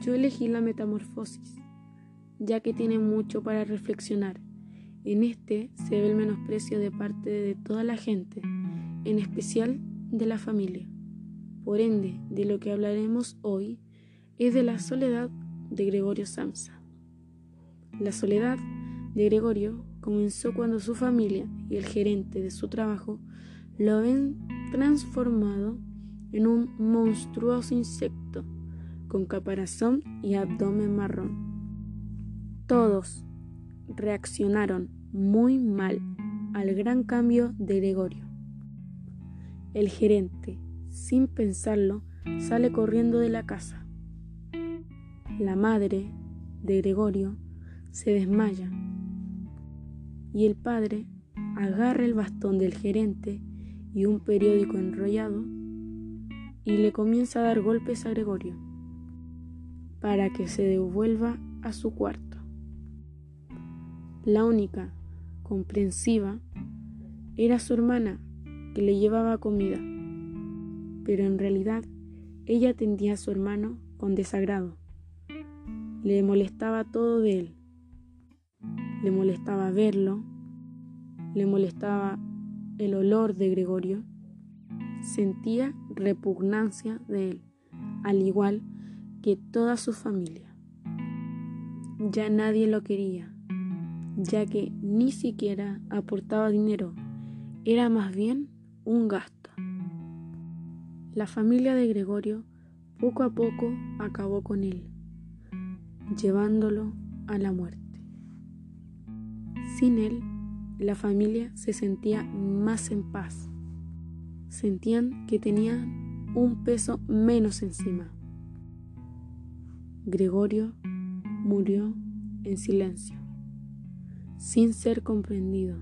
Yo elegí la metamorfosis, ya que tiene mucho para reflexionar. En este se ve el menosprecio de parte de toda la gente, en especial de la familia. Por ende, de lo que hablaremos hoy es de la soledad de Gregorio Samsa. La soledad de Gregorio comenzó cuando su familia y el gerente de su trabajo lo ven transformado en un monstruoso insecto con caparazón y abdomen marrón. Todos reaccionaron muy mal al gran cambio de Gregorio. El gerente, sin pensarlo, sale corriendo de la casa. La madre de Gregorio se desmaya y el padre agarra el bastón del gerente y un periódico enrollado y le comienza a dar golpes a Gregorio para que se devuelva a su cuarto. La única comprensiva era su hermana que le llevaba comida, pero en realidad ella atendía a su hermano con desagrado. Le molestaba todo de él. Le molestaba verlo, le molestaba el olor de Gregorio, sentía repugnancia de él, al igual que toda su familia. Ya nadie lo quería, ya que ni siquiera aportaba dinero, era más bien un gasto. La familia de Gregorio poco a poco acabó con él, llevándolo a la muerte. Sin él, la familia se sentía más en paz. Sentían que tenían un peso menos encima. Gregorio murió en silencio, sin ser comprendido,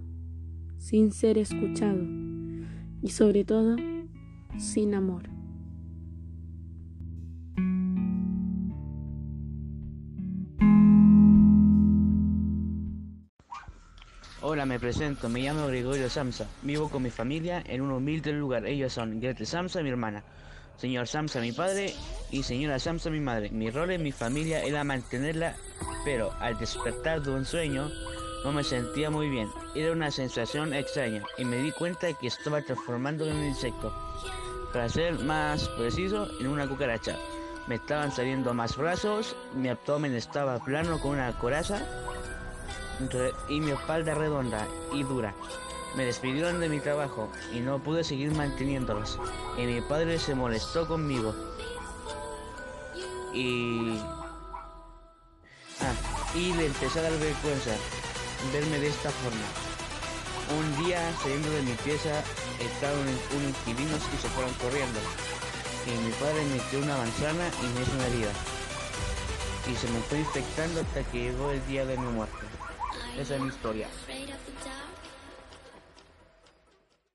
sin ser escuchado y sobre todo sin amor. Hola, me presento, me llamo Gregorio Samsa, vivo con mi familia en un humilde lugar. Ellos son Gretel Samsa, mi hermana, señor Samsa, mi padre, y señora Samsa, mi madre. Mi rol en mi familia era mantenerla, pero al despertar de un sueño no me sentía muy bien. Era una sensación extraña y me di cuenta de que estaba transformando en un insecto. Para ser más preciso, en una cucaracha. Me estaban saliendo más brazos, mi abdomen estaba plano con una coraza y mi espalda redonda y dura. Me despidieron de mi trabajo y no pude seguir manteniéndolos. Y mi padre se molestó conmigo. Y... Ah, y le empecé a dar vergüenza verme de esta forma. Un día saliendo de mi pieza estaban unos inquilinos y se fueron corriendo. Y mi padre me dio una manzana y me hizo una herida. Y se me fue infectando hasta que llegó el día de mi muerte. Esa es mi historia.